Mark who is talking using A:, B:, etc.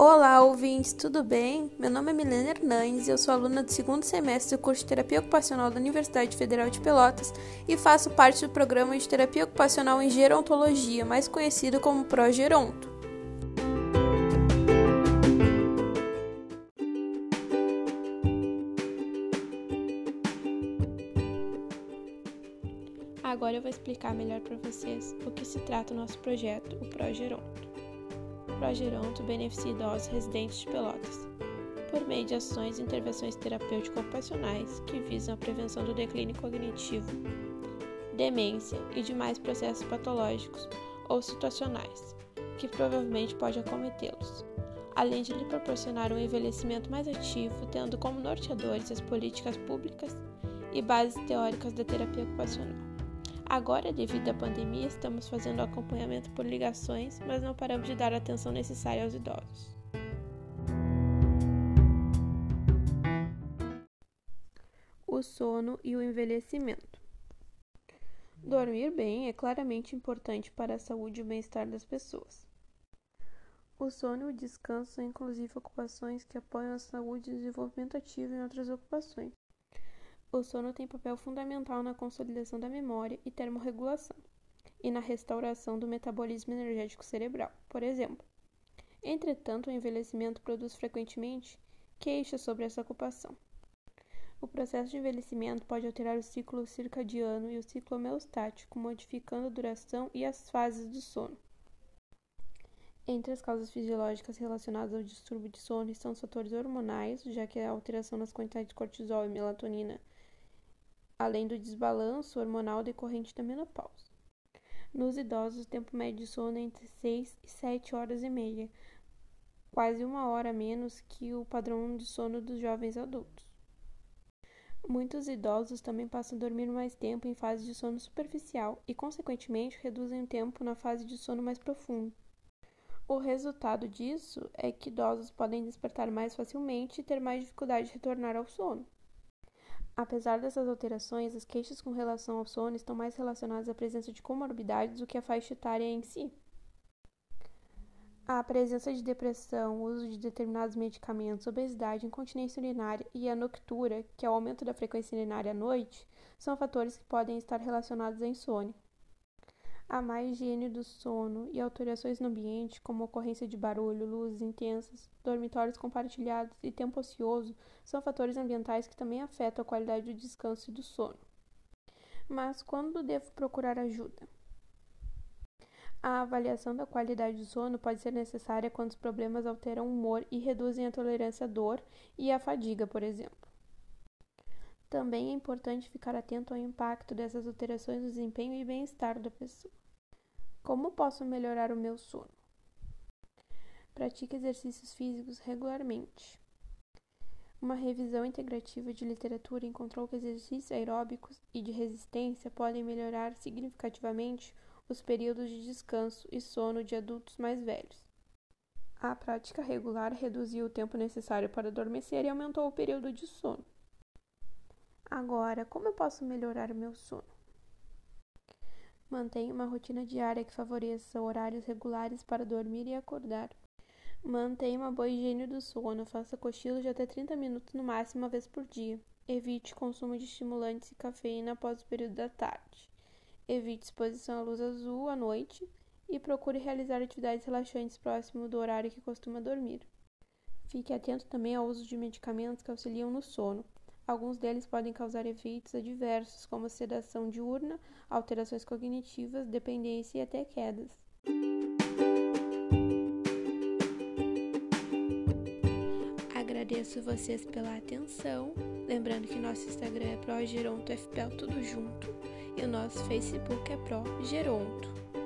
A: Olá, ouvintes, tudo bem? Meu nome é Milena Hernandes e eu sou aluna do segundo semestre do curso de Terapia Ocupacional da Universidade Federal de Pelotas e faço parte do programa de Terapia Ocupacional em Gerontologia, mais conhecido como Progeronto. Agora eu vou explicar melhor para vocês o que se trata o nosso projeto, o Progeronto. Progeronto beneficia idosos residentes de Pelotas, por meio de ações e intervenções terapêuticas ocupacionais que visam a prevenção do declínio cognitivo, demência e demais processos patológicos ou situacionais, que provavelmente pode acometê-los, além de lhe proporcionar um envelhecimento mais ativo, tendo como norteadores as políticas públicas e bases teóricas da terapia ocupacional. Agora, devido à pandemia, estamos fazendo acompanhamento por ligações, mas não paramos de dar a atenção necessária aos idosos. O sono e o envelhecimento. Dormir bem é claramente importante para a saúde e o bem-estar das pessoas. O sono e o descanso são inclusive ocupações que apoiam a saúde e o desenvolvimento ativo em outras ocupações. O sono tem papel fundamental na consolidação da memória e termorregulação, e na restauração do metabolismo energético cerebral, por exemplo. Entretanto, o envelhecimento produz frequentemente queixas sobre essa ocupação. O processo de envelhecimento pode alterar o ciclo circadiano e o ciclo homeostático, modificando a duração e as fases do sono. Entre as causas fisiológicas relacionadas ao distúrbio de sono estão os fatores hormonais, já que a alteração nas quantidades de cortisol e melatonina além do desbalanço hormonal decorrente da menopausa. Nos idosos, o tempo médio de sono é entre 6 e 7 horas e meia, quase uma hora menos que o padrão de sono dos jovens adultos. Muitos idosos também passam a dormir mais tempo em fase de sono superficial e, consequentemente, reduzem o tempo na fase de sono mais profundo. O resultado disso é que idosos podem despertar mais facilmente e ter mais dificuldade de retornar ao sono. Apesar dessas alterações, as queixas com relação ao sono estão mais relacionadas à presença de comorbidades do que à faixa etária em si. A presença de depressão, uso de determinados medicamentos, obesidade, incontinência urinária e a noctura, que é o aumento da frequência urinária à noite, são fatores que podem estar relacionados à insônia. A má higiene do sono e alterações no ambiente, como ocorrência de barulho, luzes intensas, dormitórios compartilhados e tempo ocioso, são fatores ambientais que também afetam a qualidade do descanso e do sono. Mas quando devo procurar ajuda? A avaliação da qualidade do sono pode ser necessária quando os problemas alteram o humor e reduzem a tolerância à dor e à fadiga, por exemplo. Também é importante ficar atento ao impacto dessas alterações no desempenho e bem-estar da pessoa. Como posso melhorar o meu sono? Pratique exercícios físicos regularmente. Uma revisão integrativa de literatura encontrou que exercícios aeróbicos e de resistência podem melhorar significativamente os períodos de descanso e sono de adultos mais velhos. A prática regular reduziu o tempo necessário para adormecer e aumentou o período de sono. Agora, como eu posso melhorar o meu sono? Mantenha uma rotina diária que favoreça horários regulares para dormir e acordar. Mantenha uma boa higiene do sono, faça cochilos de até 30 minutos no máximo uma vez por dia. Evite consumo de estimulantes e cafeína após o período da tarde. Evite exposição à luz azul à noite e procure realizar atividades relaxantes próximo do horário que costuma dormir. Fique atento também ao uso de medicamentos que auxiliam no sono. Alguns deles podem causar efeitos adversos, como sedação diurna, alterações cognitivas, dependência e até quedas. Agradeço vocês pela atenção. Lembrando que nosso Instagram é ProGerontoFPL tudo junto e o nosso Facebook é ProGeronto.